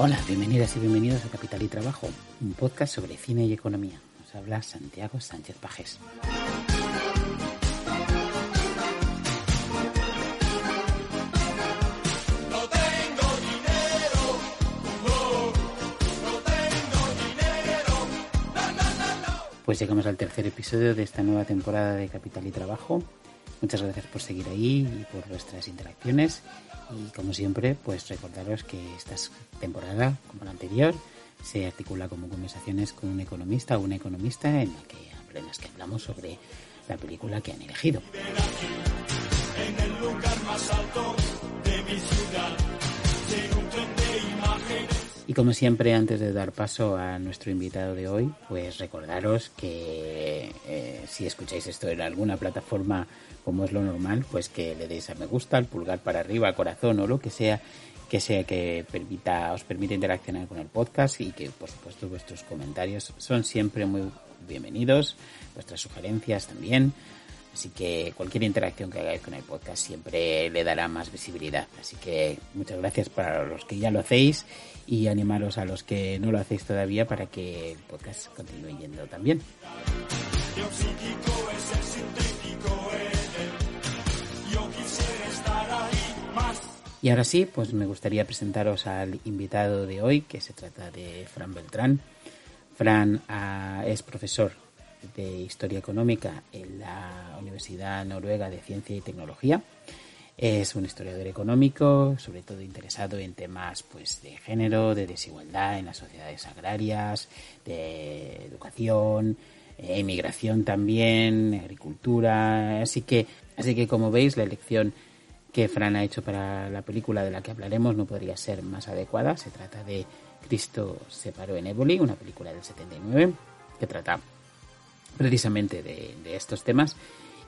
Hola, bienvenidas y bienvenidos a Capital y Trabajo, un podcast sobre cine y economía. Nos habla Santiago Sánchez Pajés. Pues llegamos al tercer episodio de esta nueva temporada de Capital y Trabajo. Muchas gracias por seguir ahí y por vuestras interacciones. Y como siempre, pues recordaros que esta temporada, como la anterior, se articula como conversaciones con un economista o una economista en la que, en las que hablamos sobre la película que han elegido. Y como siempre, antes de dar paso a nuestro invitado de hoy, pues recordaros que eh, si escucháis esto en alguna plataforma como es lo normal, pues que le deis a me gusta, al pulgar para arriba, corazón o lo que sea, que sea que os permita interaccionar con el podcast y que por supuesto vuestros comentarios son siempre muy bienvenidos, vuestras sugerencias también. Así que cualquier interacción que hagáis con el podcast siempre le dará más visibilidad. Así que muchas gracias para los que ya lo hacéis y animaros a los que no lo hacéis todavía para que el podcast continúe yendo también. Y ahora sí, pues me gustaría presentaros al invitado de hoy, que se trata de Fran Beltrán. Fran ah, es profesor de Historia Económica en la Universidad Noruega de Ciencia y Tecnología. Es un historiador económico, sobre todo interesado en temas pues, de género, de desigualdad en las sociedades agrarias, de educación, emigración también, agricultura. Así que, así que como veis, la elección que Fran ha hecho para la película de la que hablaremos no podría ser más adecuada. Se trata de Cristo se paró en Éboli, una película del 79 que trata precisamente de, estos temas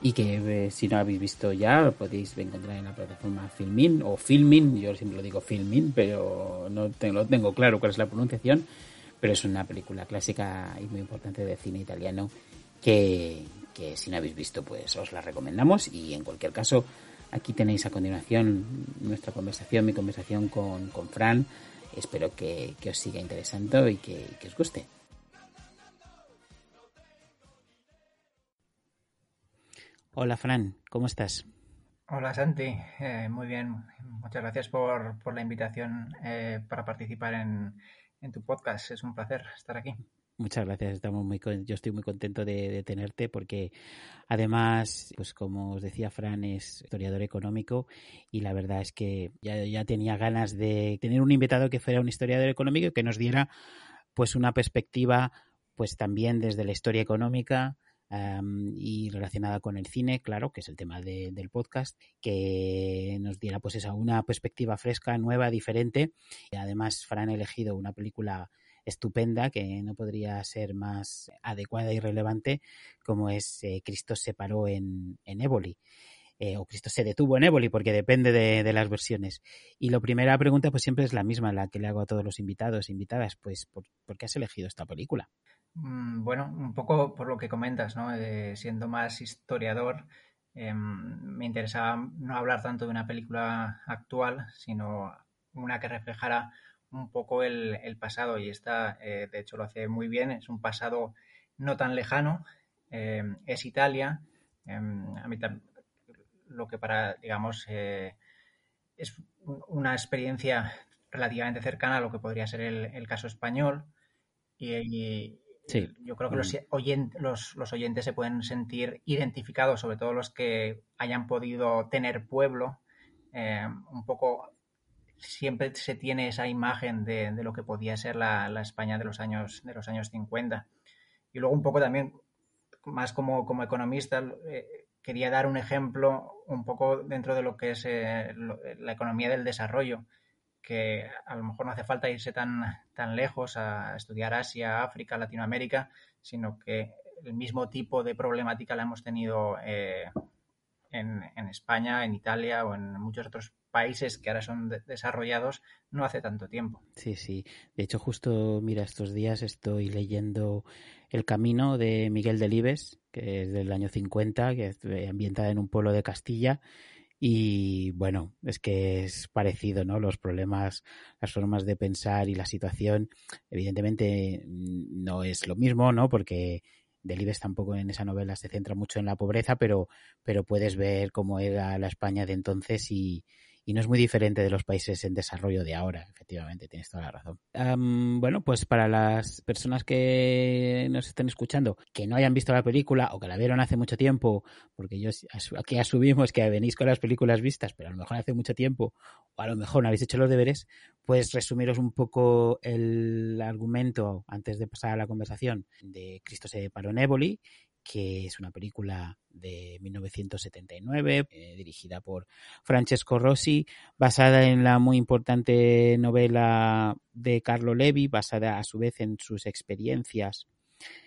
y que eh, si no habéis visto ya lo podéis encontrar en la plataforma Filmin o Filmin, yo siempre lo digo Filmin, pero no tengo, tengo claro cuál es la pronunciación, pero es una película clásica y muy importante de cine italiano que, que si no habéis visto pues os la recomendamos y en cualquier caso aquí tenéis a continuación nuestra conversación, mi conversación con, con Fran, espero que, os siga interesando y que os guste. Hola Fran, ¿cómo estás? Hola Santi, eh, muy bien. Muchas gracias por, la invitación eh, para participar en, tu podcast. Es un placer estar aquí. Muchas gracias, estamos muy yo estoy muy contento de, tenerte porque además, pues como os decía Fran, es historiador económico y la verdad es que ya, ya tenía ganas de tener un invitado que fuera un historiador económico y que nos diera pues una perspectiva pues también desde la historia económica, y relacionada con el cine, claro, que es el tema del podcast, que nos diera pues esa una perspectiva fresca, nueva, diferente. Y además, Fran ha elegido una película estupenda que no podría ser más adecuada y relevante como es eh, Cristo se paró en, en Éboli. Eh, o Cristo se detuvo en Éboli, porque depende de, las versiones. Y la primera pregunta pues siempre es la misma, la que le hago a todos los invitados e invitadas, pues ¿por, ¿por qué has elegido esta película? Mm, bueno, un poco por lo que comentas, ¿no? Eh, siendo más historiador, em, me interesaba no hablar tanto de una película actual, sino una que reflejara un poco el, pasado y esta, eh, de hecho, lo hace muy bien. Es un pasado no tan lejano, em, es Italia. Em, a mí lo que para, digamos, eh, es una experiencia relativamente cercana a lo que podría ser el, caso español. y, yo creo que los, oyentes, los, oyentes se pueden sentir identificados, sobre todo los que hayan podido tener pueblo. Eh, un poco siempre se tiene esa imagen de, lo que podía ser la, España de los años de los años 50. Y luego un poco también, más como, como economista, eh, quería dar un ejemplo un poco dentro de lo que es eh, la economía del desarrollo que a lo mejor no hace falta irse tan, tan lejos a estudiar Asia, África, Latinoamérica, sino que el mismo tipo de problemática la hemos tenido eh, en, España, en Italia o en muchos otros países que ahora son desarrollados no hace tanto tiempo. Sí, sí. De hecho, justo, mira, estos días estoy leyendo El Camino de Miguel Delibes, que es del año 50, que es ambientada en un pueblo de Castilla Y bueno, es que es parecido, ¿no? Los problemas, las formas de pensar y la situación, evidentemente mm, no es lo mismo, ¿no? Porque Delibes tampoco en esa novela se centra mucho en la pobreza, pero, pero puedes ver cómo era la España de entonces y, y no es muy diferente de los países en desarrollo de ahora, efectivamente, tienes toda la razón. bueno, pues para las personas que nos estén escuchando, que no hayan visto la película o que la vieron hace mucho tiempo, porque yo aquí asumimos que venís con las películas vistas, pero a lo mejor hace mucho tiempo, o a lo mejor no habéis hecho los deberes, pues resumiros un poco el argumento antes de pasar a la conversación de Cristo se paró en Éboli que es una película de 1979, eh, dirigida por Francesco Rossi, basada en la muy importante novela de Carlo Levi, basada a su vez en sus experiencias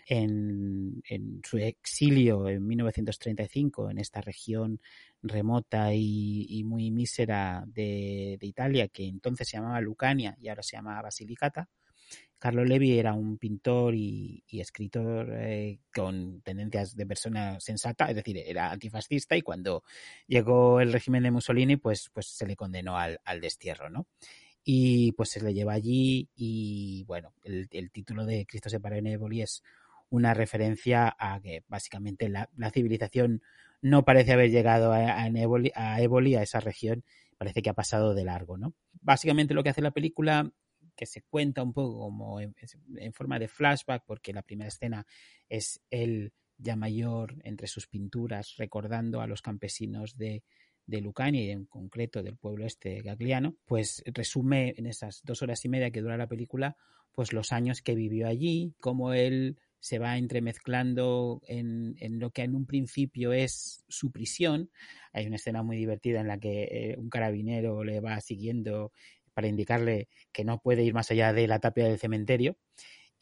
en, su exilio en 1935 en esta región remota y, muy mísera de, de, Italia, que entonces se llamaba Lucania y ahora se llama Basilicata. Carlo Levi era un pintor y, escritor eh, con tendencias de persona sensata, es decir, era antifascista y cuando llegó el régimen de Mussolini, pues, pues se le condenó al, destierro, ¿no? Y pues se le lleva allí y bueno, el, título de Cristo se paró en Éboli es una referencia a que básicamente la, civilización no parece haber llegado a, a, a a esa región, parece que ha pasado de largo, ¿no? Básicamente lo que hace la película que se cuenta un poco como en, forma de flashback, porque la primera escena es él ya mayor entre sus pinturas recordando a los campesinos de, de Lucania y en concreto del pueblo este gagliano, pues resume en esas dos horas y media que dura la película, pues los años que vivió allí, cómo él se va entremezclando en, en, lo que en un principio es su prisión. Hay una escena muy divertida en la que eh, un carabinero le va siguiendo para indicarle que no puede ir más allá de la tapia del cementerio.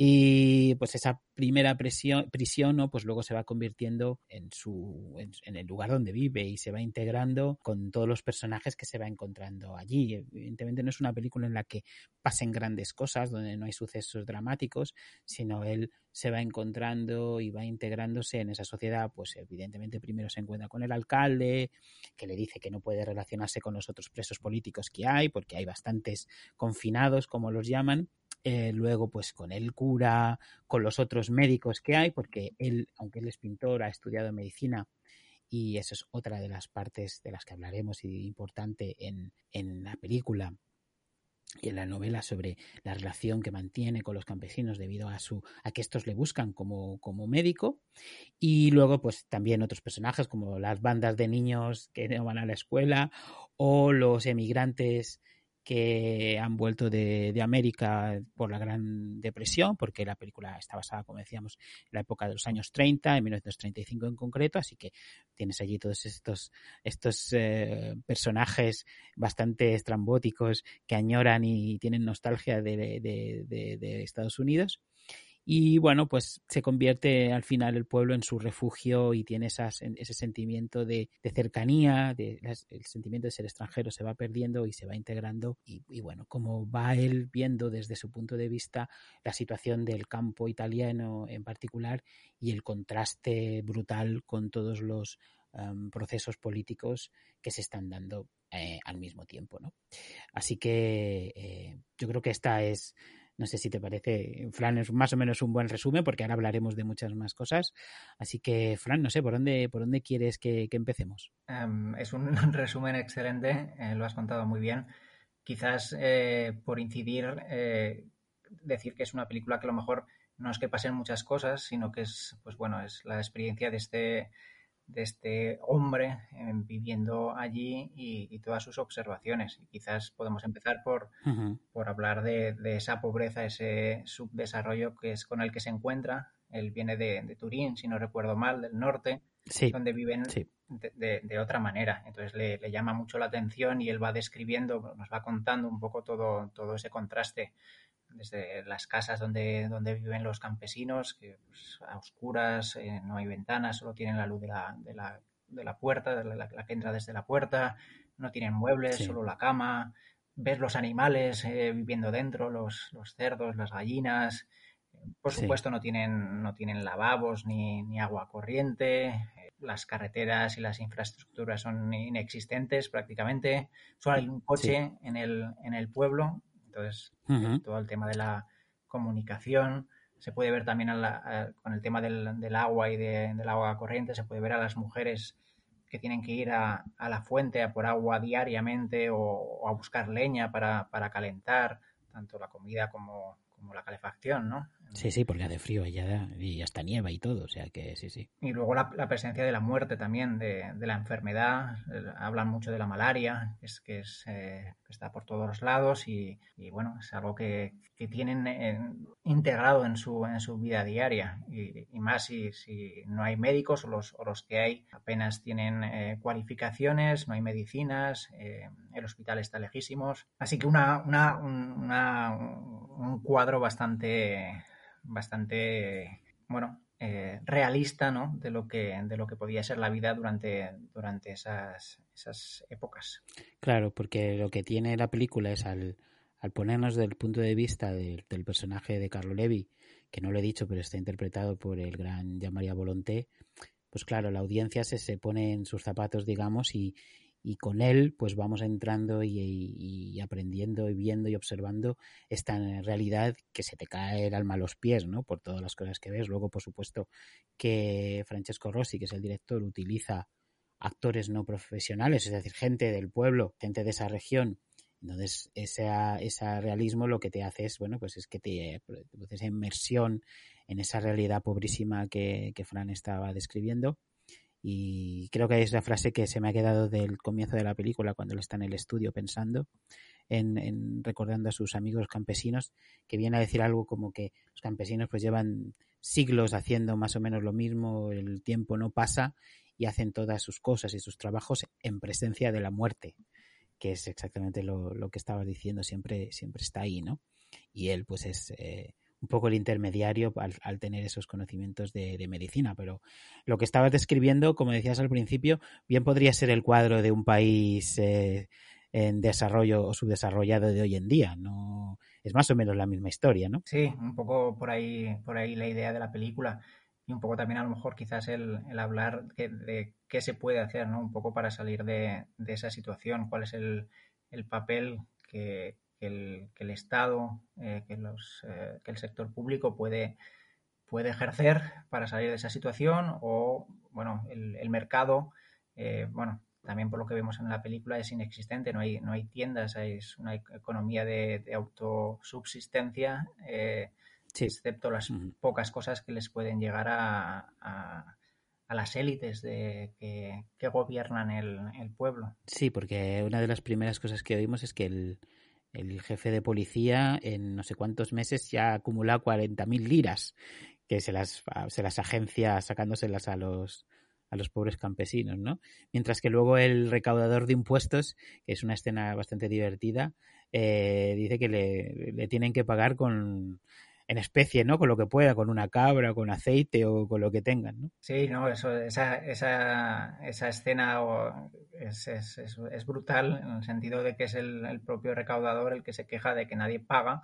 Y pues esa primera prisión, ¿no? pues luego se va convirtiendo en, su, en, el lugar donde vive y se va integrando con todos los personajes que se va encontrando allí. Evidentemente no es una película en la que pasen grandes cosas, donde no hay sucesos dramáticos, sino él se va encontrando y va integrándose en esa sociedad, pues evidentemente primero se encuentra con el alcalde, que le dice que no puede relacionarse con los otros presos políticos que hay, porque hay bastantes confinados, como los llaman, eh, luego pues con el cura, con los otros médicos que hay, porque él, aunque él es pintor, ha estudiado medicina y eso es otra de las partes de las que hablaremos y importante en, en la película y en la novela sobre la relación que mantiene con los campesinos debido a su a que estos le buscan como, como médico. Y luego pues también otros personajes como las bandas de niños que no van a la escuela o los emigrantes que han vuelto de, América por la Gran Depresión, porque la película está basada, como decíamos, en la época de los años 30, en 1935 en concreto, así que tienes allí todos estos, estos eh, personajes bastante estrambóticos que añoran y tienen nostalgia de, de Estados Unidos. Y bueno, pues se convierte al final el pueblo en su refugio y tiene esas, ese sentimiento de, cercanía, de, el sentimiento de ser extranjero se va perdiendo y se va integrando. Y, bueno, como va él viendo desde su punto de vista la situación del campo italiano en particular y el contraste brutal con todos los um, procesos políticos que se están dando eh, al mismo tiempo. ¿no? Así que eh, yo creo que esta es no sé si te parece, Fran, es más o menos un buen resumen porque ahora hablaremos de muchas más cosas. Así que, Fran, no sé, ¿por dónde, por dónde quieres que, empecemos? Em, es un resumen excelente, eh, lo has contado muy bien. Quizás eh, por incidir, eh, decir que es una película que a lo mejor no es que pasen muchas cosas, sino que es, pues bueno, es la experiencia de este de este hombre eh, viviendo allí y, todas sus observaciones. Y quizás podemos empezar por, por hablar de, esa pobreza, ese subdesarrollo que es con el que se encuentra. Él viene de, Turín, si no recuerdo mal, del norte, donde viven de, otra manera. Entonces le, le, llama mucho la atención y él va describiendo, nos va contando un poco todo, todo ese contraste desde las casas donde, donde viven los campesinos, que pues, a oscuras, eh, no hay ventanas, solo tienen la luz de la, de la, de la puerta, la, la, que entra desde la puerta, no tienen muebles, solo la cama, ves los animales eh, viviendo dentro, los, los, cerdos, las gallinas, por supuesto no tienen, no tienen lavabos ni, ni agua corriente, las carreteras y las infraestructuras son inexistentes prácticamente. Solo hay un coche en, el, en el pueblo. Entonces, todo el tema de la comunicación. Se puede ver también con el tema del, del agua y de, del agua corriente, se puede ver a las mujeres que tienen que ir a, a la fuente a por agua diariamente o, a buscar leña para, para calentar tanto la comida como, como la calefacción, ¿no? Sí, sí, porque hace frío allá y hasta nieva y todo, o sea que sí, sí. Y luego la, presencia de la muerte también, de, la enfermedad. Hablan mucho de la malaria, es, que, es, eh, está por todos los lados y, bueno, es algo que, tienen integrado en su, en su vida diaria. Y, más si, si, no hay médicos o los, o los que hay apenas tienen eh, cualificaciones, no hay medicinas, eh, el hospital está lejísimos. Así que una, una un cuadro bastante bastante, bueno, eh, realista, ¿no? De lo que de lo que podía ser la vida durante durante esas esas épocas. Claro, porque lo que tiene la película es al, al ponernos del punto de vista del personaje de Carlo Levi, que no lo he dicho, pero está interpretado por el gran Jean-Marie Volonté, pues claro, la audiencia se, se pone en sus zapatos, digamos, y, y con él pues vamos entrando y, aprendiendo y viendo y observando esta realidad que se te cae el alma a los pies, ¿no? Por todas las cosas que ves. Luego, por supuesto, que Francesco Rossi, que es el director, utiliza actores no profesionales, es decir, gente del pueblo, gente de esa región. Entonces, ese, ese realismo lo que te hace es, bueno, pues es que te esa inmersión en esa realidad pobrísima que Fran estaba describiendo y creo que es la frase que se me ha quedado del comienzo de la película cuando él está en el estudio pensando en, recordando a sus amigos campesinos que viene a decir algo como que los campesinos pues llevan siglos haciendo más o menos lo mismo el tiempo no pasa y hacen todas sus cosas y sus trabajos en presencia de la muerte que es exactamente lo, lo que estabas diciendo siempre siempre está ahí no y él pues es eh, un poco el intermediario al, tener esos conocimientos de, medicina. Pero lo que estabas describiendo, como decías al principio, bien podría ser el cuadro de un país eh, en desarrollo o subdesarrollado de hoy en día. No es más o menos la misma historia, ¿no? Sí, un poco por ahí, por ahí la idea de la película y un poco también a lo mejor quizás el, hablar de qué se puede hacer, ¿no? Un poco para salir de, esa situación, cuál es el, el papel que, que el, Estado, eh, que, los, eh, que el sector público puede, puede ejercer para salir de esa situación o, bueno, el, mercado, eh, bueno, también por lo que vemos en la película es inexistente, no hay, no hay tiendas, es una economía de, autosubsistencia, excepto las pocas cosas que les pueden llegar a, a, las élites de, que, que gobiernan el, el, pueblo. Sí, porque una de las primeras cosas que oímos es que el, el jefe de policía en no sé cuántos meses ya acumula 40.000 liras, que se las, se las agencia sacándoselas a los, a los pobres campesinos, ¿no? Mientras que luego el recaudador de impuestos, que es una escena bastante divertida, eh, dice que le, le, tienen que pagar con en especie, ¿no? Con lo que pueda, con una cabra, con aceite o con lo que tengan, ¿no? Sí, no, eso, esa, esa, esa escena es, brutal en el sentido de que es el, propio recaudador el que se queja de que nadie paga,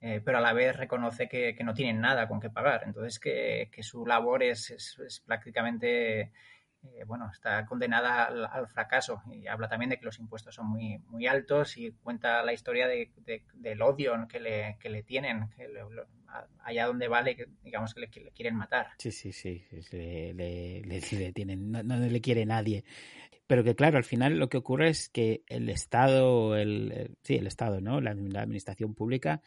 eh, pero a la vez reconoce que, no tienen nada con qué pagar. Entonces, que, que su labor es prácticamente eh, bueno, está condenada al, fracaso y habla también de que los impuestos son muy, muy altos y cuenta la historia de, del odio que le, que le tienen, que allá donde vale, digamos que le, quieren matar. Sí, sí, sí, le, le, tienen, no, le quiere nadie. Pero que claro, al final lo que ocurre es que el Estado, el, sí, el Estado, ¿no? La, administración pública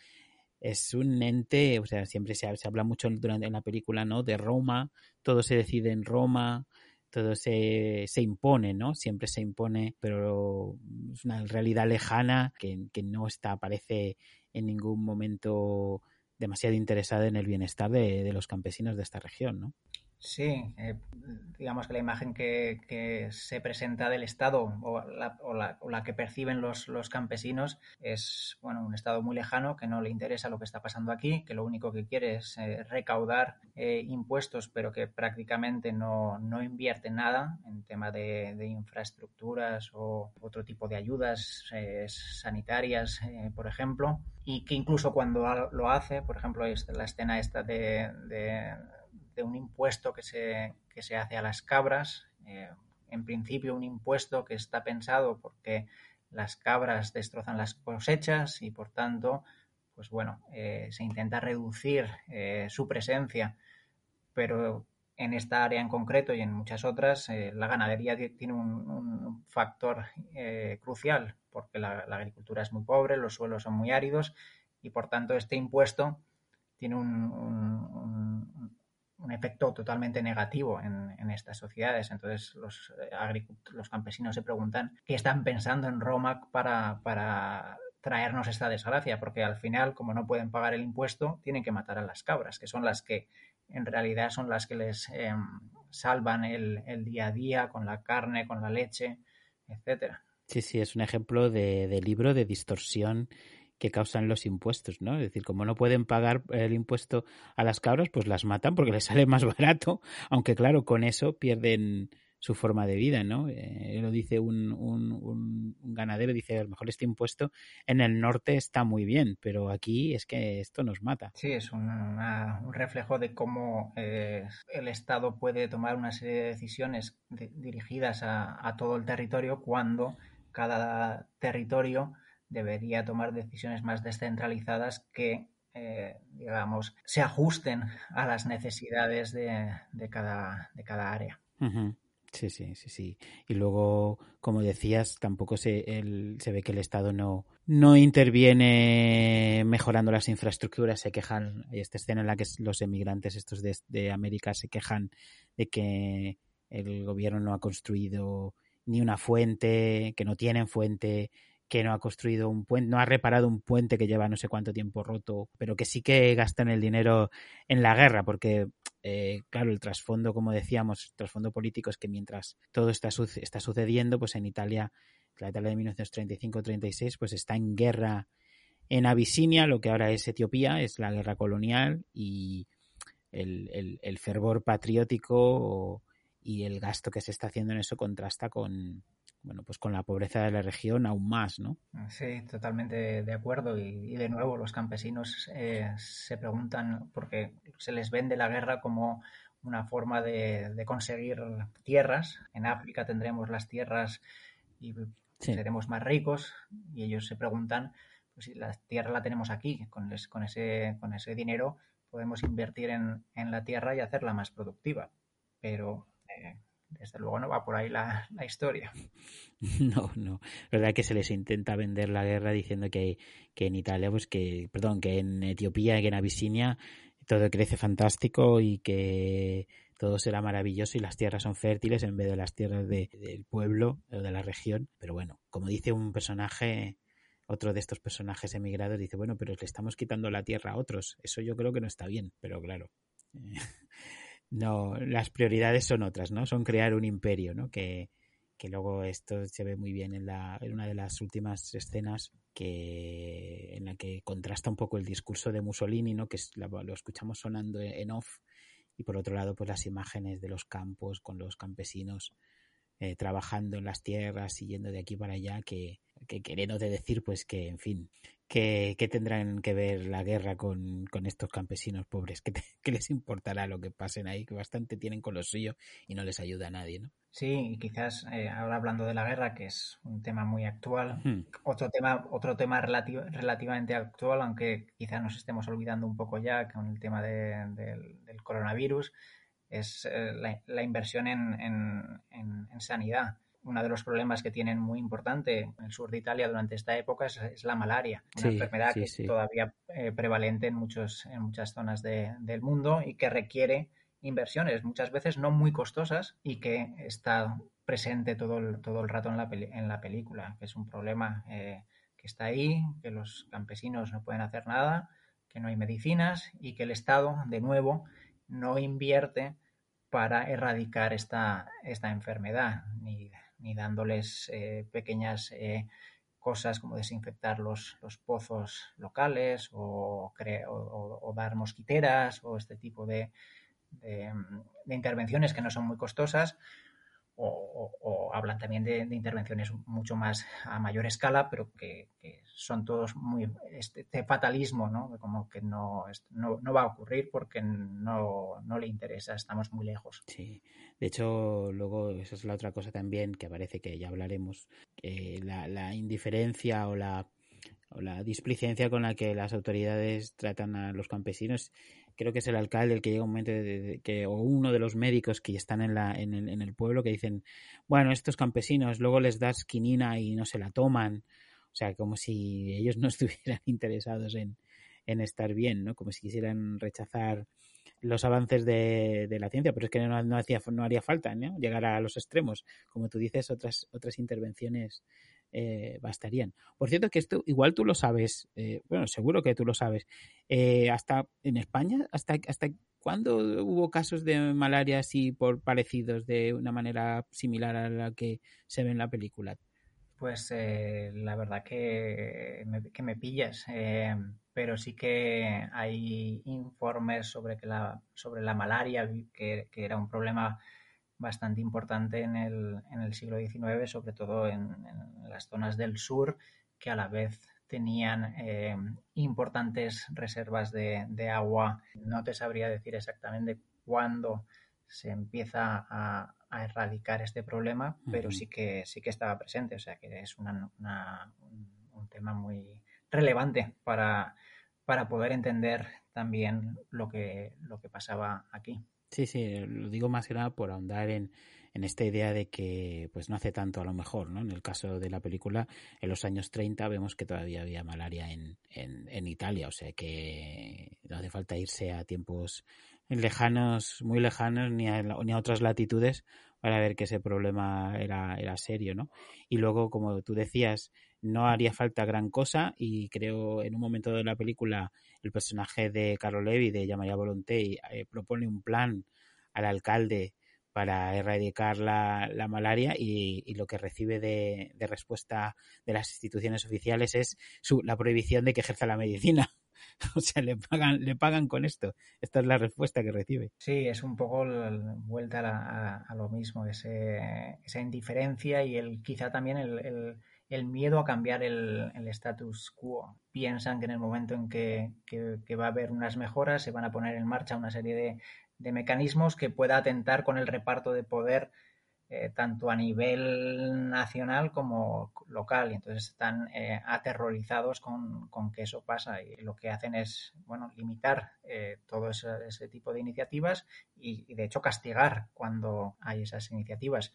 es un ente, o sea, siempre se, se habla mucho durante en la película, ¿no? De Roma, todo se decide en Roma, todo se, se impone, ¿no? Siempre se impone, pero es una realidad lejana que, que no está, aparece en ningún momento demasiado interesada en el bienestar de, de los campesinos de esta región, ¿no? Sí, eh, digamos que la imagen que, se presenta del Estado o la, que perciben los, campesinos es bueno un Estado muy lejano que no le interesa lo que está pasando aquí, que lo único que quiere es eh, recaudar eh, impuestos, pero que prácticamente no, invierte nada en tema de, infraestructuras o otro tipo de ayudas sanitarias, por ejemplo, y que incluso cuando lo hace, por ejemplo, la escena esta de un impuesto que se, que se hace a las cabras. Eh, en principio un impuesto que está pensado porque las cabras destrozan las cosechas y por tanto, pues bueno, eh, se intenta reducir eh, su presencia, pero en esta área en concreto y en muchas otras, la ganadería tiene un, factor crucial porque la, agricultura es muy pobre, los suelos son muy áridos y por tanto este impuesto tiene un efecto totalmente negativo en, estas sociedades. Entonces los, eh, los campesinos se preguntan qué están pensando en Roma para, para traernos esta desgracia, porque al final, como no pueden pagar el impuesto, tienen que matar a las cabras, que son las que en realidad son las que les em, salvan el, el, día a día con la carne, con la leche, etcétera. Sí, sí, es un ejemplo de, de libro de distorsión que causan los impuestos, ¿no? Es decir, como no pueden pagar el impuesto a las cabras, pues las matan porque les sale más barato, aunque claro, con eso pierden su forma de vida, ¿no? Eh, lo dice un, un, ganadero, dice, a lo mejor este impuesto en el norte está muy bien, pero aquí es que esto nos mata. Sí, es un reflejo de cómo eh, el Estado puede tomar una serie de decisiones dirigidas a todo el territorio cuando cada territorio debería tomar decisiones más descentralizadas que, eh, digamos, se ajusten a las necesidades de, cada, de cada área. Sí, sí, sí, sí. Y luego, como decías, tampoco se, se ve que el Estado no, no interviene mejorando las infraestructuras. Se quejan, hay esta escena en la que los emigrantes estos de, de América se quejan de que el gobierno no ha construido ni una fuente, que no tienen fuente, que no ha construido un puente, no ha reparado un puente que lleva no sé cuánto tiempo roto, pero que sí que gastan el dinero en la guerra, porque, eh, claro, el trasfondo, como decíamos, el trasfondo político es que mientras todo está, está sucediendo, pues en Italia, la Italia de 1935-36, pues está en guerra en Abisinia, lo que ahora es Etiopía, es la guerra colonial y el, el fervor patriótico y el gasto que se está haciendo en eso contrasta con, bueno, pues con la pobreza de la región aún más, ¿no? Sí, totalmente de acuerdo. Y, de nuevo, los campesinos eh, se preguntan, porque se les vende la guerra como una forma de, conseguir tierras. En África tendremos las tierras y seremos más ricos. Y ellos se preguntan, pues si la tierra la tenemos aquí, con, con, ese, con ese dinero podemos invertir en, en, la tierra y hacerla más productiva. Pero eh, desde luego no va por ahí la, historia. No, no. La verdad que se les intenta vender la guerra diciendo que, que en Italia, pues que, perdón, que en Etiopía, que en Abisinia todo crece fantástico y que todo será maravilloso y las tierras son fértiles en vez de las tierras del pueblo o de la región. Pero bueno, como dice un personaje, otro de estos personajes emigrados, dice, bueno, pero le estamos quitando la tierra a otros. Eso yo creo que no está bien, pero claro. no, las prioridades son otras, ¿no? Son crear un imperio, ¿no? Que, que luego esto se ve muy bien en, la, en una de las últimas escenas que en la que contrasta un poco el discurso de Mussolini, ¿no? Que lo escuchamos sonando en off y por otro lado pues las imágenes de los campos con los campesinos eh, trabajando en las tierras y yendo de aquí para allá que, que queriendo decir pues que en fin ¿Qué, tendrán que ver la guerra con, estos campesinos pobres? ¿Qué, les importará lo que pasen ahí? Que bastante tienen con lo suyo y no les ayuda a nadie, ¿no? Sí, y quizás eh, ahora hablando de la guerra, que es un tema muy actual, hmm. otro tema, otro tema relativamente actual, aunque quizás nos estemos olvidando un poco ya con el tema del coronavirus, es eh, la, inversión en sanidad uno de los problemas que tienen muy importante en el sur de Italia durante esta época es, la malaria, una enfermedad que es todavía eh, prevalente en, muchos, en muchas zonas del mundo y que requiere inversiones, muchas veces no muy costosas y que está presente todo el, todo el rato en la, en la película, que es un problema eh, que está ahí, que los campesinos no pueden hacer nada, que no hay medicinas y que el Estado, de nuevo, no invierte para erradicar esta, esta enfermedad, ni ni dándoles eh, pequeñas eh, cosas como desinfectar los, los pozos locales o, dar mosquiteras o este tipo de, de, intervenciones que no son muy costosas, o, hablan también de, intervenciones mucho más a mayor escala, pero que, son todos muy este, este, fatalismo, ¿no? Como que no, no, va a ocurrir porque no, no, le interesa, estamos muy lejos. Sí, de hecho, luego esa es la otra cosa también que parece que ya hablaremos, que la, la indiferencia o la o la displicencia con la que las autoridades tratan a los campesinos creo que es el alcalde el que llega un momento de, que, o uno de los médicos que están en, la, en, el, en el pueblo que dicen, bueno, estos campesinos luego les das quinina y no se la toman. O sea, como si ellos no estuvieran interesados en, en estar bien, ¿no? Como si quisieran rechazar los avances de, de la ciencia, pero es que no, hacía, no haría falta ¿no? llegar a los extremos. Como tú dices, otras, otras intervenciones eh, bastarían. Por cierto, que esto igual tú lo sabes, eh, bueno, seguro que tú lo sabes. Eh, hasta en España, hasta, hasta cuándo hubo casos de malaria así por parecidos de una manera similar a la que se ve en la película. Pues la verdad que me, que me pillas, pero sí que hay informes sobre que la sobre la malaria que, que era un problema bastante importante en el, en el siglo XIX, sobre todo en, las zonas del sur, que a la vez tenían eh, importantes reservas de, de, agua. No te sabría decir exactamente cuándo se empieza a, erradicar este problema, pero sí que sí que estaba presente, o sea que es una, un, tema muy relevante para, para poder entender también lo que, lo que pasaba aquí. Sí, sí, lo digo más que nada por ahondar en, en esta idea de que pues no hace tanto a lo mejor, ¿no? En el caso de la película, en los años 30 vemos que todavía había malaria en, en, en Italia, o sea que no hace falta irse a tiempos lejanos, muy lejanos, ni a, ni a otras latitudes para ver que ese problema era, era serio, ¿no? Y luego, como tú decías, no haría falta gran cosa y creo en un momento de la película el personaje de Carlo Levi, de Yamaya Volonté, eh, propone un plan al alcalde para erradicar la, la malaria y, lo que recibe de, respuesta de las instituciones oficiales es su, la prohibición de que ejerza la medicina. o sea, le pagan, le pagan con esto. Esta es la respuesta que recibe. Sí, es un poco vuelta a, la, lo mismo, ese, esa indiferencia y el quizá también el el miedo a cambiar el, status quo. Piensan que en el momento en que, va a haber unas mejoras se van a poner en marcha una serie de, mecanismos que pueda atentar con el reparto de poder eh, tanto a nivel nacional como local. Y entonces están eh, aterrorizados con, que eso pasa y lo que hacen es bueno, limitar eh, todo ese, tipo de iniciativas y de hecho castigar cuando hay esas iniciativas.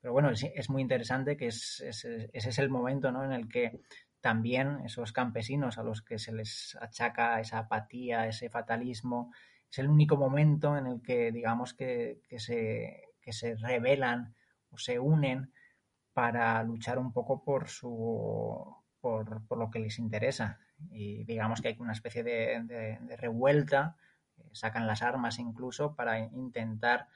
Pero bueno, es, muy interesante que es, ese es el momento ¿no? en el que también esos campesinos a los que se les achaca esa apatía, ese fatalismo, es el único momento en el que digamos que, que, se, que se rebelan o se unen para luchar un poco por su por, por lo que les interesa. Y digamos que hay una especie de, revuelta, eh, sacan las armas incluso para intentar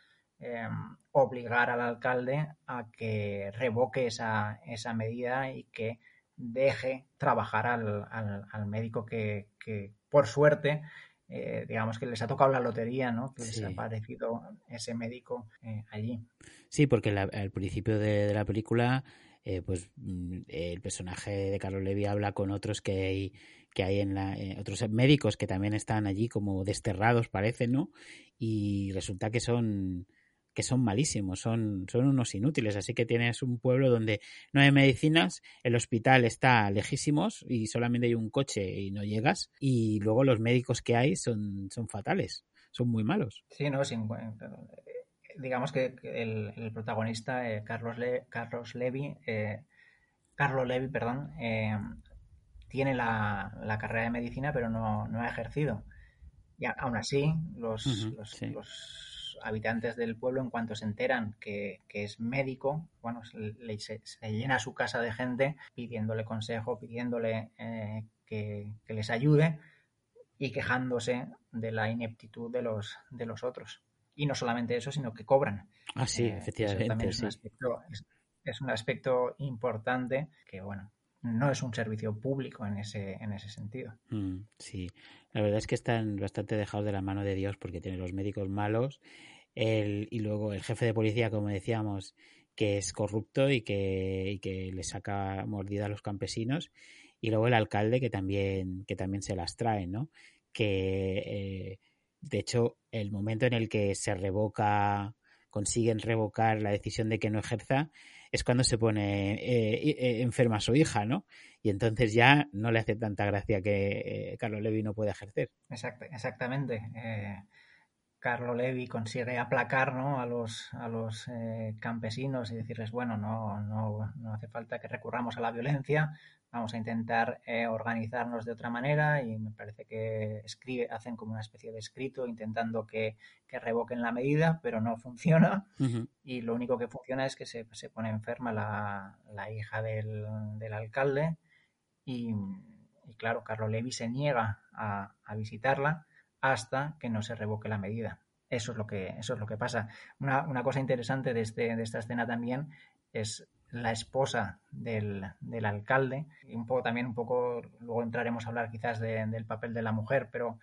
eh, obligar al alcalde a que revoque esa, esa medida y que deje trabajar al, al, médico que, que, por suerte, eh, digamos que les ha tocado la lotería, ¿no? Que les ha parecido ese médico eh, allí. Sí, porque al principio de, la película, eh, pues mm, el personaje de Carlos Levy habla con otros que hay que hay en la, otros médicos que también están allí como desterrados, parece, ¿no? Y resulta que son que son malísimos, son, son unos inútiles. Así que tienes un pueblo donde no hay medicinas, el hospital está lejísimos y solamente hay un coche y no llegas. Y luego los médicos que hay son, son fatales, son muy malos. Sí, no, sin, digamos que el, el protagonista, eh, Carlos, Le, Carlos Levy, eh, Carlos Levy, perdón, eh, tiene la, la, carrera de medicina, pero no, no ha ejercido. Y aún así, los, uh -huh, los, sí. los habitantes del pueblo, en cuanto se enteran que, que es médico, bueno, le, se, se, llena su casa de gente pidiéndole consejo, pidiéndole eh, que, que, les ayude y quejándose de la ineptitud de los, de los otros. Y no solamente eso, sino que cobran. Ah, sí, eh, efectivamente. también es, un aspecto, es, es un aspecto importante que, bueno, no es un servicio público en ese, en ese sentido. Mm, sí, la verdad es que están bastante dejados de la mano de Dios porque tienen los médicos malos el, y luego el jefe de policía, como decíamos, que es corrupto y que, que le saca mordida a los campesinos. Y luego el alcalde que también, que también se las trae, ¿no? Que eh, de hecho, el momento en el que se revoca, consiguen revocar la decisión de que no ejerza, es cuando se pone eh, eh, enferma su hija, ¿no? Y entonces ya no le hace tanta gracia que Carlos Levi no pueda ejercer. exactamente. Carlo Levi consigue aplacar ¿no? a los, a los eh, campesinos y decirles, bueno, no, no, no, hace falta que recurramos a la violencia, vamos a intentar eh, organizarnos de otra manera y me parece que escribe, hacen como una especie de escrito intentando que, que revoquen la medida, pero no funciona. Y lo único que funciona es que se, se pone enferma la, la hija del, del alcalde. Y, y, claro, Carlo Levi se niega a, a visitarla hasta que no se revoque la medida. Eso es lo que, eso es lo que pasa. Una, una cosa interesante de, este, de esta escena también es la esposa del, del, alcalde y un poco también un poco luego entraremos a hablar quizás de, del papel de la mujer pero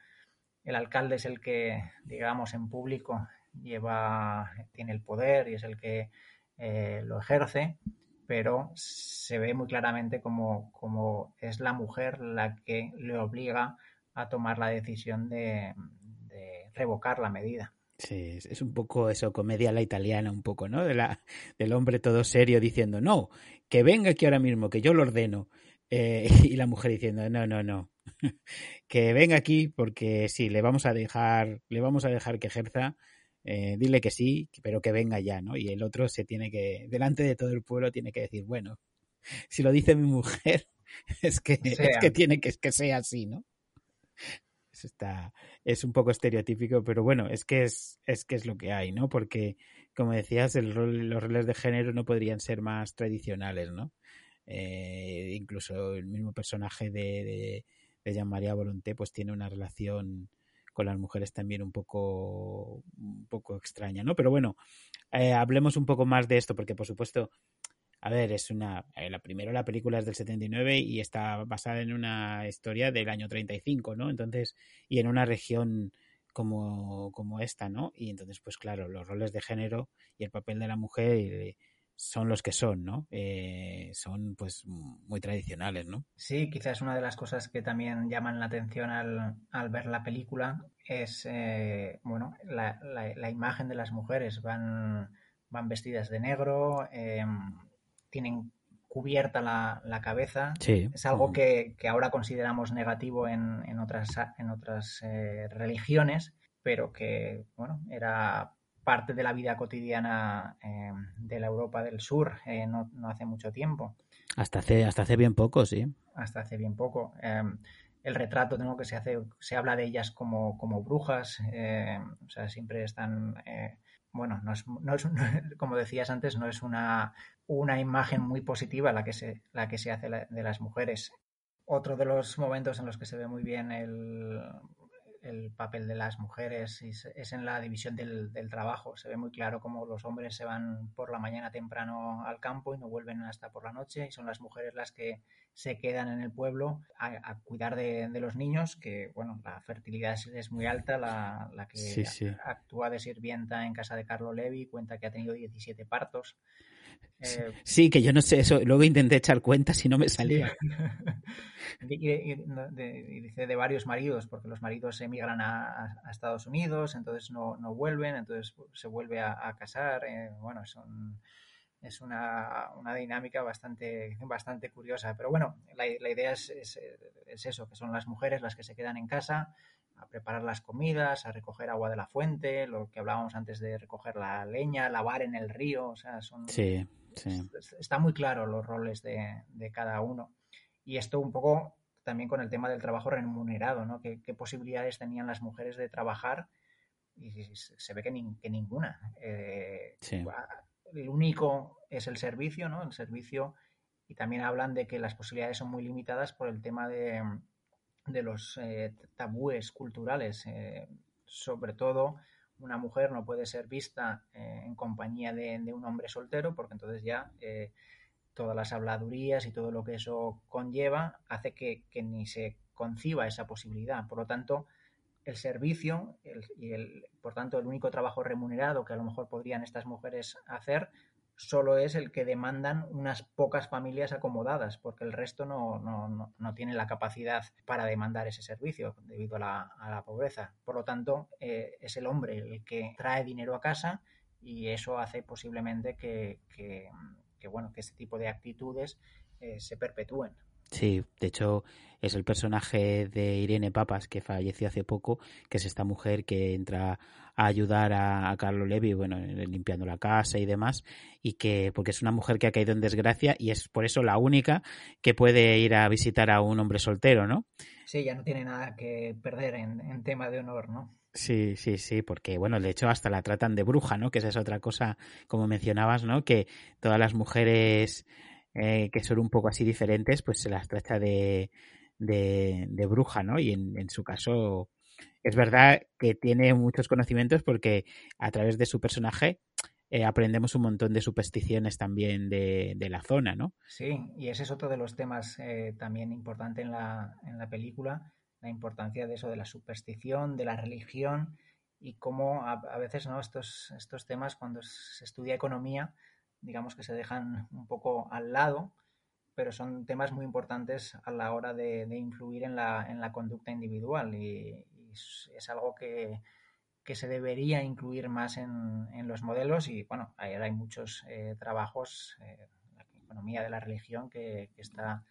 el alcalde es el que digamos en público lleva tiene el poder y es el que eh, lo ejerce pero se ve muy claramente como, como es la mujer la que le obliga a tomar la decisión de, revocar la medida. Sí, es un poco eso, comedia la italiana, un poco, ¿no? De la, del hombre todo serio diciendo, no, que venga aquí ahora mismo, que yo lo ordeno. Eh, y la mujer diciendo, no, no, no, que venga aquí porque sí, le vamos a dejar, le vamos a dejar que ejerza, eh, dile que sí, pero que venga ya, ¿no? Y el otro se tiene que, delante de todo el pueblo, tiene que decir, bueno, si lo dice mi mujer, es que, es que tiene que, que sea así, ¿no? Está, es un poco estereotípico, pero bueno, es que es, es que es lo que hay, ¿no? Porque, como decías, el rol, los roles de género no podrían ser más tradicionales, ¿no? Eh, incluso el mismo personaje de, de, Jean-Marie Volonté, pues tiene una relación con las mujeres también un poco, un poco extraña, ¿no? Pero bueno, eh, hablemos un poco más de esto, porque por supuesto a ver, es una. Eh, la primero la película es del 79 y está basada en una historia del año 35, ¿no? Entonces, y en una región como, como esta, ¿no? Y entonces, pues claro, los roles de género y el papel de la mujer eh, son los que son, ¿no? Eh, son pues muy tradicionales, ¿no? Sí, quizás una de las cosas que también llaman la atención al, al ver la película es, eh, bueno, la, la, imagen de las mujeres. Van, van vestidas de negro. Eh, tienen cubierta la, la cabeza. Sí. Es algo que, que, ahora consideramos negativo en, en otras, en otras eh, religiones, pero que, bueno, era parte de la vida cotidiana eh, de la Europa del Sur eh, no, no, hace mucho tiempo. Hasta hace, hasta hace bien poco, sí. Hasta hace bien poco. Em, el retrato ¿no? que se hace, se habla de ellas como, como brujas, eh, o sea, siempre están eh, bueno, no es, no es, como decías antes, no es una, una imagen muy positiva la que se, la que se hace de las mujeres. Otro de los momentos en los que se ve muy bien el, el papel de las mujeres es en la división del, del, trabajo. Se ve muy claro cómo los hombres se van por la mañana temprano al campo y no vuelven hasta por la noche y son las mujeres las que se quedan en el pueblo a, a cuidar de, de, los niños, que bueno, la fertilidad es, es muy alta, la, la que sí, sí. actúa de sirvienta en casa de Carlo Levi cuenta que ha tenido 17 partos. Eh, sí, que yo no sé eso. Luego intenté echar cuentas y no me salía. y, y, de, y, dice de varios maridos, porque los maridos emigran a, a Estados Unidos, entonces no, no, vuelven, entonces se vuelve a, a casar. Eh, bueno, son, es una, una, dinámica bastante, bastante curiosa. Pero bueno, la, la idea es, es, es, eso, que son las mujeres las que se quedan en casa a preparar las comidas, a recoger agua de la fuente, lo que hablábamos antes de recoger la leña, lavar en el río, o sea, son... Sí, sí. Está muy claro los roles de, de, cada uno. Y esto un poco también con el tema del trabajo remunerado, ¿no? ¿Qué, qué posibilidades tenían las mujeres de trabajar? Y se ve que, ni, que ninguna. Eh, sí. El único es el servicio, ¿no? El servicio. Y también hablan de que las posibilidades son muy limitadas por el tema de, de los eh, tabúes culturales. Eh, sobre todo, una mujer no puede ser vista eh, en compañía de, de, un hombre soltero, porque entonces ya todas las habladurías y todo lo que eso conlleva hace que, que, ni se conciba esa posibilidad. Por lo tanto, el servicio el, y el, por tanto, el único trabajo remunerado que a lo mejor podrían estas mujeres hacer solo es el que demandan unas pocas familias acomodadas, porque el resto no, no, no, tiene la capacidad para demandar ese servicio debido a la, a la pobreza. Por lo tanto, eh, es el hombre el que trae dinero a casa y eso hace posiblemente que, que, bueno, que este tipo de actitudes eh, se perpetúen. Sí, de hecho es el personaje de Irene Papas que falleció hace poco, que es esta mujer que entra a ayudar a, Carlo Levi, bueno, limpiando la casa y demás, y que porque es una mujer que ha caído en desgracia y es por eso la única que puede ir a visitar a un hombre soltero, ¿no? Sí, ya no tiene nada que perder en, en tema de honor, ¿no? Sí, sí, sí, porque bueno, de hecho hasta la tratan de bruja, ¿no? Que esa es otra cosa, como mencionabas, ¿no? Que todas las mujeres eh, que son un poco así diferentes, pues se las trata de, de, bruja, ¿no? Y en, su caso es verdad que tiene muchos conocimientos porque a través de su personaje eh, aprendemos un montón de supersticiones también de, de, la zona, ¿no? Sí, y ese es otro de los temas eh, también importante en la, en la película, la importancia de eso, de la superstición, de la religión y cómo a, a veces ¿no? estos, estos temas cuando se estudia economía digamos que se dejan un poco al lado, pero son temas muy importantes a la hora de, influir en la, en la, conducta individual y, es, algo que, se debería incluir más en, en, los modelos y bueno, ahora hay muchos eh, trabajos, eh, la economía de la religión que, está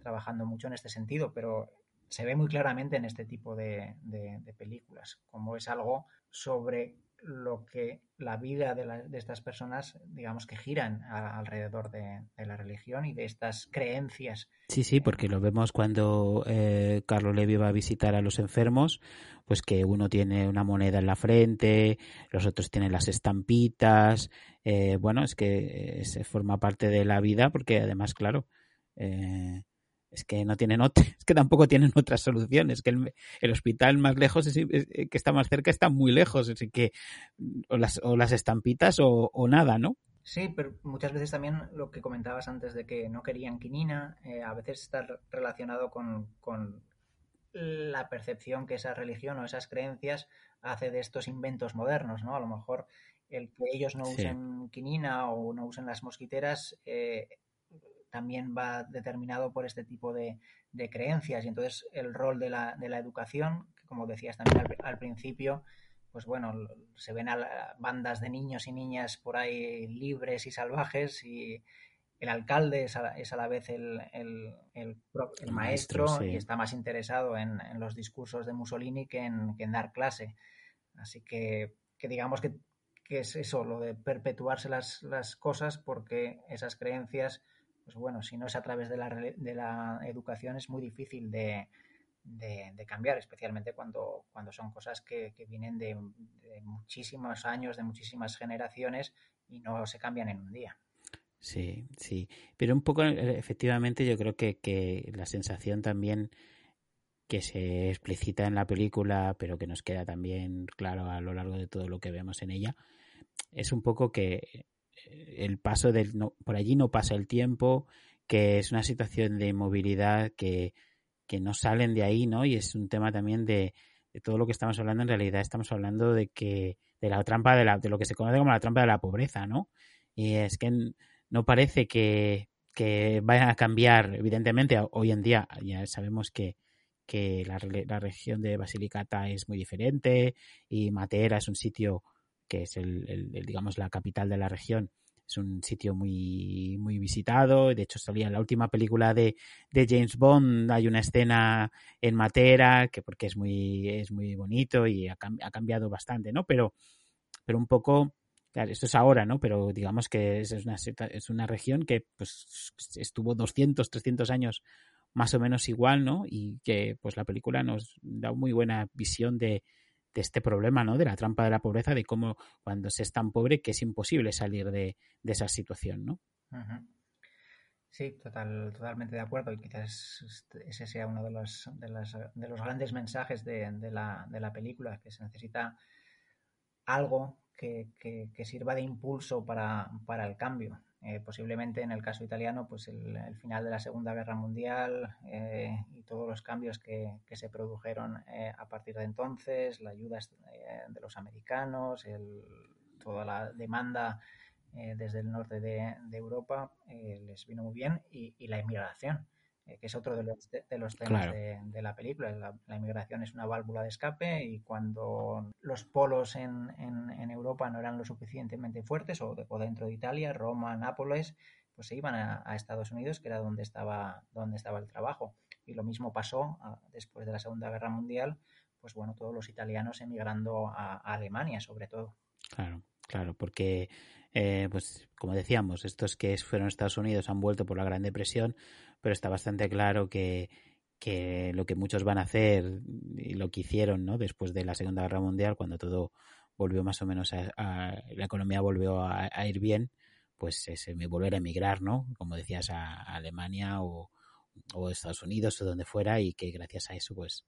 trabajando mucho en este sentido, pero se ve muy claramente en este tipo de, de películas, como es algo sobre lo que la vida de, estas personas, digamos que giran alrededor de, la religión y de estas creencias. Sí, sí, porque lo vemos cuando eh, Carlos Levi va a visitar a los enfermos, pues que uno tiene una moneda en la frente, los otros tienen las estampitas, eh, bueno, es que eh, se forma parte de la vida porque además, claro, eh, es que no tienen otra, es que tampoco tienen otras soluciones, que el, hospital más lejos, que está más cerca, está muy lejos, así que o las, o las estampitas o, nada, ¿no? Sí, pero muchas veces también lo que comentabas antes de que no querían quinina, eh, a veces está relacionado con, con, la percepción que esa religión o esas creencias hace de estos inventos modernos, ¿no? A lo mejor el que ellos no usen quinina o no usen las mosquiteras eh, también va determinado por este tipo de, creencias. Y entonces el rol de la, de la educación, que como decías también al, principio, pues bueno, se ven a bandas de niños y niñas por ahí libres y salvajes y el alcalde es a, la vez el, maestro, y está más interesado en, los discursos de Mussolini que en, dar clase. Así que, digamos que, que, es eso, lo de perpetuarse las, las cosas porque esas creencias pues bueno, si no es a través de la, de la educación es muy difícil de, cambiar, especialmente cuando, cuando son cosas que, vienen de, muchísimos años, de muchísimas generaciones y no se cambian en un día. Sí, sí, pero un poco efectivamente yo creo que, que la sensación también que se explicita en la película, pero que nos queda también claro a lo largo de todo lo que vemos en ella, es un poco que el paso del por allí no pasa el tiempo, que es una situación de inmovilidad que, que no salen de ahí, ¿no? Y es un tema también de, de, todo lo que estamos hablando, en realidad estamos hablando de que, de la trampa de la, de lo que se conoce como la trampa de la pobreza, ¿no? Y es que no parece que, que vayan a cambiar, evidentemente, hoy en día ya sabemos que, que la, la región de Basilicata es muy diferente y Matera es un sitio que es el, digamos la capital de la región. Es un sitio muy, muy visitado. De hecho, salía en la última película de, James Bond. Hay una escena en Matera, que porque es muy, es muy bonito y ha, ha cambiado bastante, ¿no? Pero, pero un poco, claro, esto es ahora, ¿no? Pero digamos que es una, es una región que pues estuvo 200, 300 años más o menos igual, ¿no? Y que pues la película nos da muy buena visión de, de este problema, ¿no? De la trampa de la pobreza, de cómo cuando se es tan pobre que es imposible salir de, esa situación, ¿no? Sí, total, totalmente de acuerdo y quizás ese sea uno de los, de, de los grandes mensajes de, la, de, la, película, que se necesita algo que, que, sirva de impulso para, para el cambio. Eh, posiblemente en el caso italiano, pues el, final de la Segunda Guerra Mundial eh, y todos los cambios que, se produjeron eh, a partir de entonces, la ayuda de los americanos, toda la demanda desde el norte de, Europa les vino muy bien y la inmigración eh, que es otro de los, de, los temas de, la película. La, inmigración es una válvula de escape y cuando los polos en, en, Europa no eran lo suficientemente fuertes, o, dentro de Italia, Roma, Nápoles, pues se iban a, Estados Unidos, que era donde estaba, donde estaba el trabajo. Y lo mismo pasó ah, después de la Segunda Guerra Mundial, pues bueno, todos los italianos emigrando a, a Alemania, sobre todo. Claro. Claro, porque, eh, pues como decíamos, estos que fueron a Estados Unidos han vuelto por la Gran Depresión, pero está bastante claro que, que lo que muchos van a hacer y lo que hicieron ¿no? después de la Segunda Guerra Mundial, cuando todo volvió más o menos a, la economía volvió a, ir bien, pues es volver a emigrar, ¿no? Como decías, a, Alemania o, o Estados Unidos o donde fuera y que gracias a eso, pues,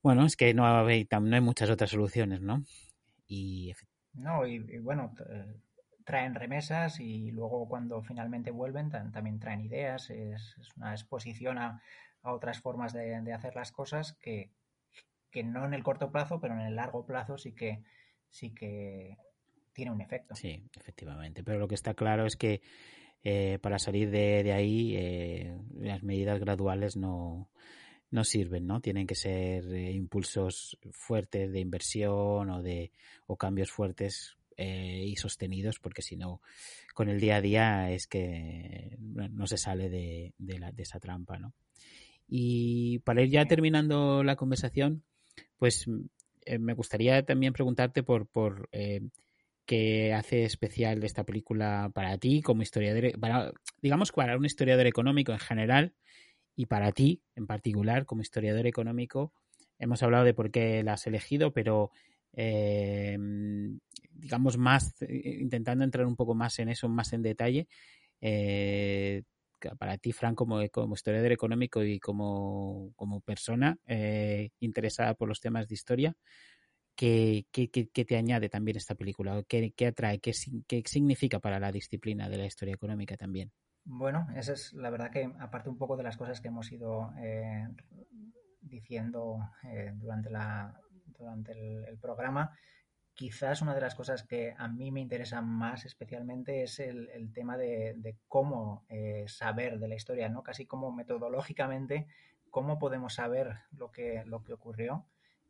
bueno, es que no hay, muchas otras soluciones, ¿no? Y no, y, bueno, traen remesas y luego cuando finalmente vuelven también traen ideas, es, una exposición a, otras formas de, hacer las cosas que, que, no en el corto plazo, pero en el largo plazo sí que, sí que tiene un efecto. Sí, efectivamente, pero lo que está claro es que eh, para salir de, de ahí eh, las medidas graduales no no sirven, ¿no? Tienen que ser eh, impulsos fuertes de inversión o de o cambios fuertes eh, y sostenidos, porque si no, con el día a día es que no se sale de, la, de esa trampa, ¿no? Y para ir ya terminando la conversación, pues eh, me gustaría también preguntarte por, por qué hace especial esta película para ti como historiador, para, digamos para un historiador económico en general y para ti, en particular, como historiador económico, hemos hablado de por qué la has elegido, pero eh, digamos más, intentando entrar un poco más en eso, más en detalle, eh, para ti, Fran, como, como historiador económico y como, como persona eh, interesada por los temas de historia, ¿qué, qué, qué, te añade también esta película? ¿Qué, qué atrae? ¿Qué, ¿Qué significa para la disciplina de la historia económica también? Bueno, esa es la verdad que aparte un poco de las cosas que hemos ido eh, diciendo eh, durante, la, durante el, programa, quizás una de las cosas que a mí me interesa más especialmente es el, tema de, cómo eh, saber de la historia, ¿no? Casi como metodológicamente, cómo podemos saber lo que, lo que ocurrió.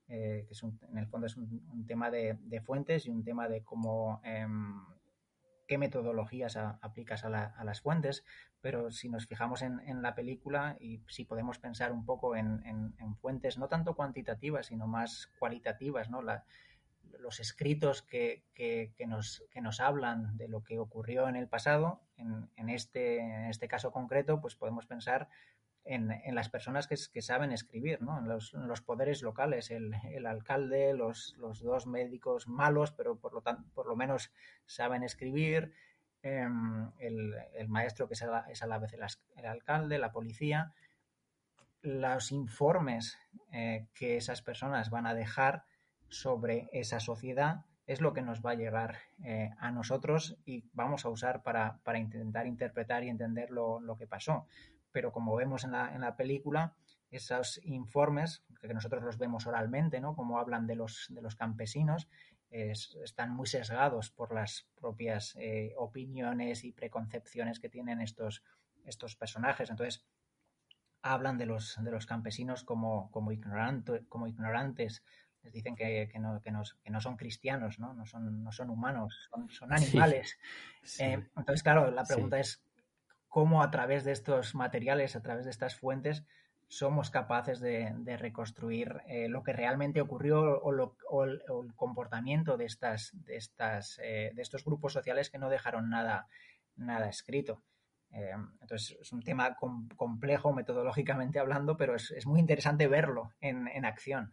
que es en el fondo es un, tema de, fuentes y un tema de cómo em, qué metodologías aplicas a, las fuentes, pero si nos fijamos en, la película y si podemos pensar un poco en, fuentes no tanto cuantitativas, sino más cualitativas, ¿no? Los escritos que, nos, que nos hablan de lo que ocurrió en el pasado, en, este, en este caso concreto, pues podemos pensar en, las personas que, saben escribir, ¿no? en, los, poderes locales, el, alcalde, los, dos médicos malos, pero por lo, por lo menos saben escribir, em, el, maestro que es a, la, vez el, alcalde, la policía, los informes eh, que esas personas van a dejar sobre esa sociedad es lo que nos va a llegar eh, a nosotros y vamos a usar para, intentar interpretar y entender lo, lo que pasó pero como vemos en la, en la película, esos informes, que nosotros los vemos oralmente, ¿no? Como hablan de los, de los campesinos, están muy sesgados por las propias eh, opiniones y preconcepciones que tienen estos, estos personajes. Entonces, hablan de los, de los campesinos como, como, como ignorantes, les dicen que, que, no, que, no, son cristianos, ¿no? No, son, no son humanos, son, animales. Eh, entonces, claro, la pregunta es, cómo a través de estos materiales, a través de estas fuentes, somos capaces de, reconstruir eh, lo que realmente ocurrió o, el, comportamiento de, estas, de, estas, eh, de estos grupos sociales que no dejaron nada, nada escrito. Eh, entonces es un tema complejo metodológicamente hablando, pero es, muy interesante verlo en, en, acción.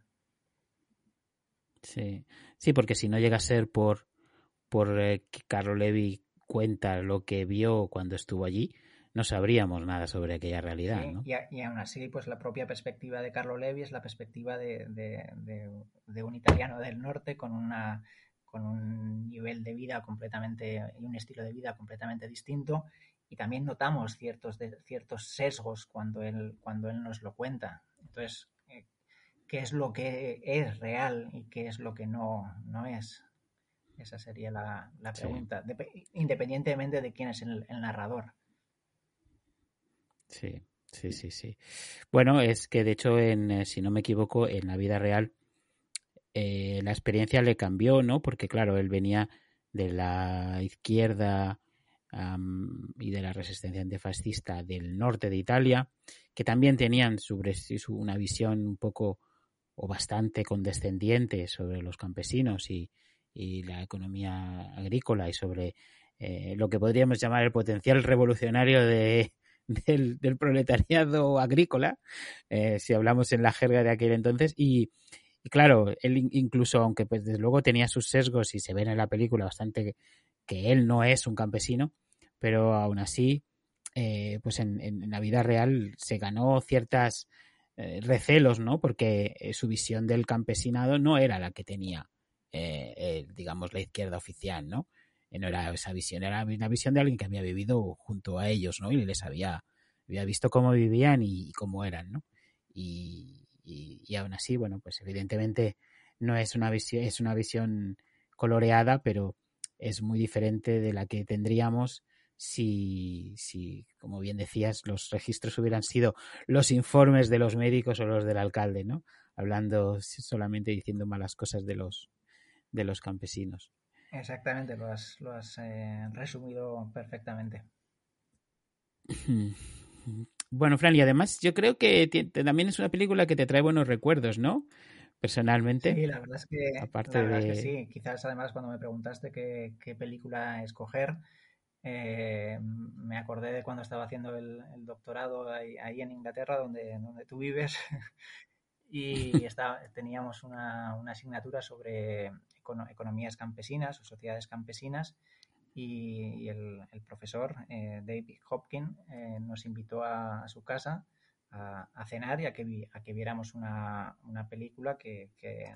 Sí, sí, porque si no llega a ser por, por que Carlo Levi cuenta lo que vio cuando estuvo allí, no sabríamos nada sobre aquella realidad. ¿no? Y, aún así, pues la propia perspectiva de Carlo Levi es la perspectiva de, de, un italiano del norte con una con un nivel de vida completamente y un estilo de vida completamente distinto y también notamos ciertos de, ciertos sesgos cuando él cuando él nos lo cuenta entonces eh, qué es lo que es real y qué es lo que no no es Esa sería la, pregunta, independientemente de quién es el, narrador. Sí, sí, sí, sí. Bueno, es que de hecho, en, eh, si no me equivoco, en la vida real eh, la experiencia le cambió, ¿no? Porque claro, él venía de la izquierda y de la resistencia antifascista del norte de Italia, que también tenían sobre una visión un poco o bastante condescendiente sobre los campesinos y, la economía agrícola y sobre eh, lo que podríamos llamar el potencial revolucionario de, del, proletariado agrícola, eh, si hablamos en la jerga de aquel entonces. Y, claro, él incluso, aunque pues desde luego tenía sus sesgos y se ven en la película bastante que él no es un campesino, pero aún así, eh, pues en, en, la vida real se ganó ciertas eh, recelos, ¿no? Porque eh, su visión del campesinado no era la que tenía, eh, digamos, la izquierda oficial, ¿no? no era esa visión, era una visión de alguien que había vivido junto a ellos, ¿no? Y les había, había visto cómo vivían y, cómo eran, ¿no? Y, y, aún así, bueno, pues evidentemente no es una visión, es una visión coloreada, pero es muy diferente de la que tendríamos si, si, como bien decías, los registros hubieran sido los informes de los médicos o los del alcalde, ¿no? Hablando solamente diciendo malas cosas de los, de los campesinos. Exactamente, lo has, lo has eh, resumido perfectamente. Bueno, Fran, y además yo creo que también es una película que te trae buenos recuerdos, ¿no? Personalmente. Sí, la verdad es que, Aparte de... sí. Quizás además cuando me preguntaste qué, qué película escoger, eh, me acordé de cuando estaba haciendo el, doctorado ahí, en Inglaterra, donde, donde tú vives, y teníamos una, asignatura sobre economías campesinas o sociedades campesinas, y, el, profesor eh, David Hopkins eh, nos invitó a, su casa a, cenar y a que, a que viéramos una, película que,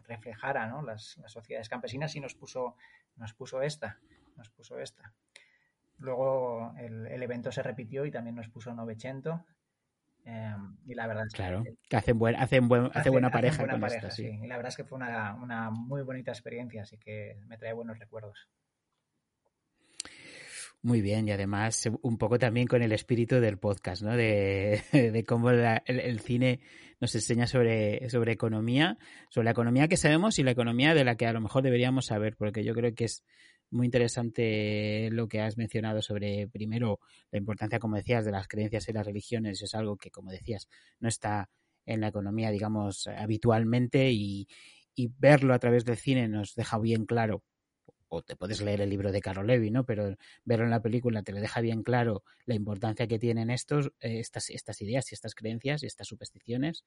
reflejara las, las, sociedades campesinas y nos puso, nos puso esta, nos puso esta. Luego el, evento se repitió y también nos puso Novecento. Em, y la verdad es que, claro, que hacen, buen, hacen, buen, hace buena pareja con pareja, sí. Y la verdad es que fue una, una muy bonita experiencia, así que me trae buenos recuerdos. Muy bien, y además un poco también con el espíritu del podcast, ¿no? De, de cómo el, cine nos enseña sobre, sobre economía, sobre la economía que sabemos y la economía de la que a lo mejor deberíamos saber, porque yo creo que es muy interesante lo que has mencionado sobre, primero, la importancia, como decías, de las creencias y las religiones. Es algo que, como decías, no está en la economía, digamos, habitualmente y, verlo a través del cine nos deja bien claro o te puedes leer el libro de Carol Levy, ¿no? Pero verlo en la película te lo deja bien claro la importancia que tienen estos, eh, estas, estas ideas y estas creencias y estas supersticiones.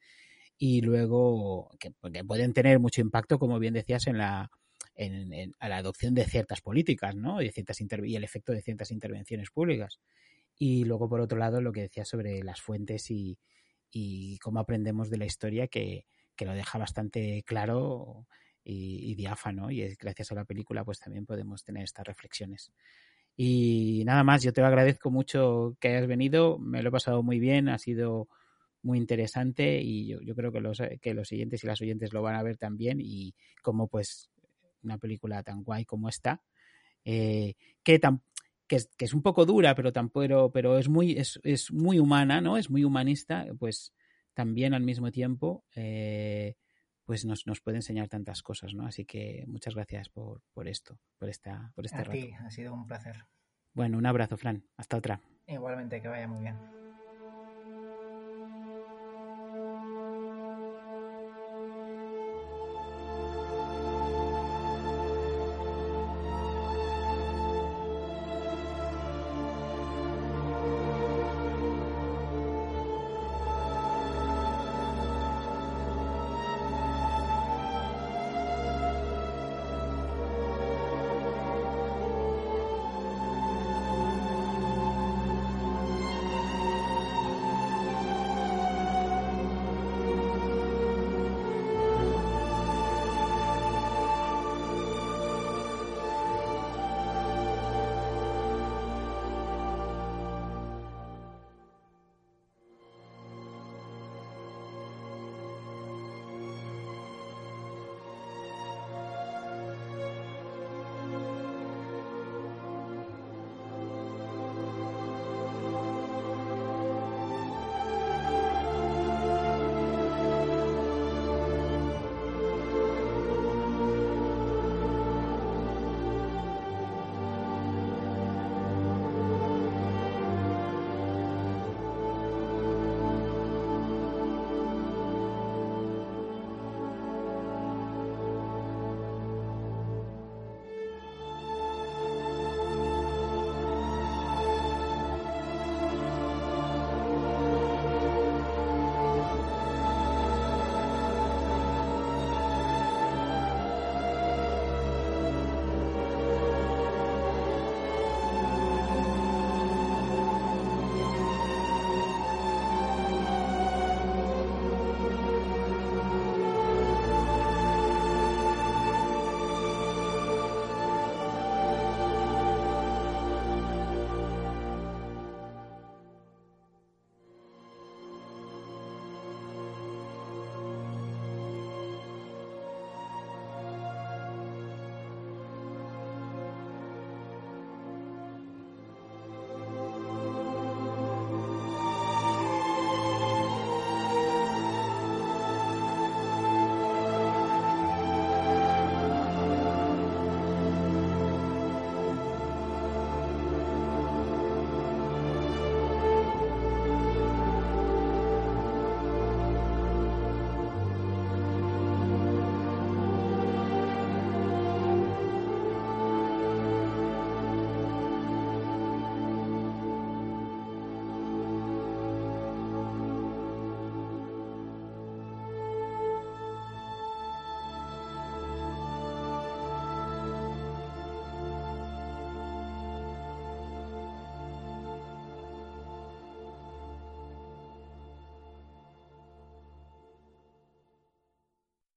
Y luego que, pueden tener mucho impacto, como bien decías, en la, en, a la adopción de ciertas políticas, ¿no? Y, ciertas y el efecto de ciertas intervenciones públicas. Y luego, por otro lado, lo que decía sobre las fuentes y, y cómo aprendemos de la historia, que, que lo deja bastante claro y, y, diáfano. Y gracias a la película, pues también podemos tener estas reflexiones. Y nada más, yo te agradezco mucho que hayas venido, me lo he pasado muy bien, ha sido muy interesante y yo, yo creo que los, que los siguientes y las oyentes lo van a ver también y como pues una película tan guay como esta, eh, que, tan, que, es, que, es, un poco dura, pero, tampoco, pero es, muy, es, es, muy humana, ¿no? Es muy humanista, pues también al mismo tiempo, eh, pues nos, nos, puede enseñar tantas cosas, ¿no? Así que muchas gracias por, por esto, por, esta, por este A ti, ha sido un placer. Bueno, un abrazo, Fran. Hasta otra. Igualmente, que vaya muy bien.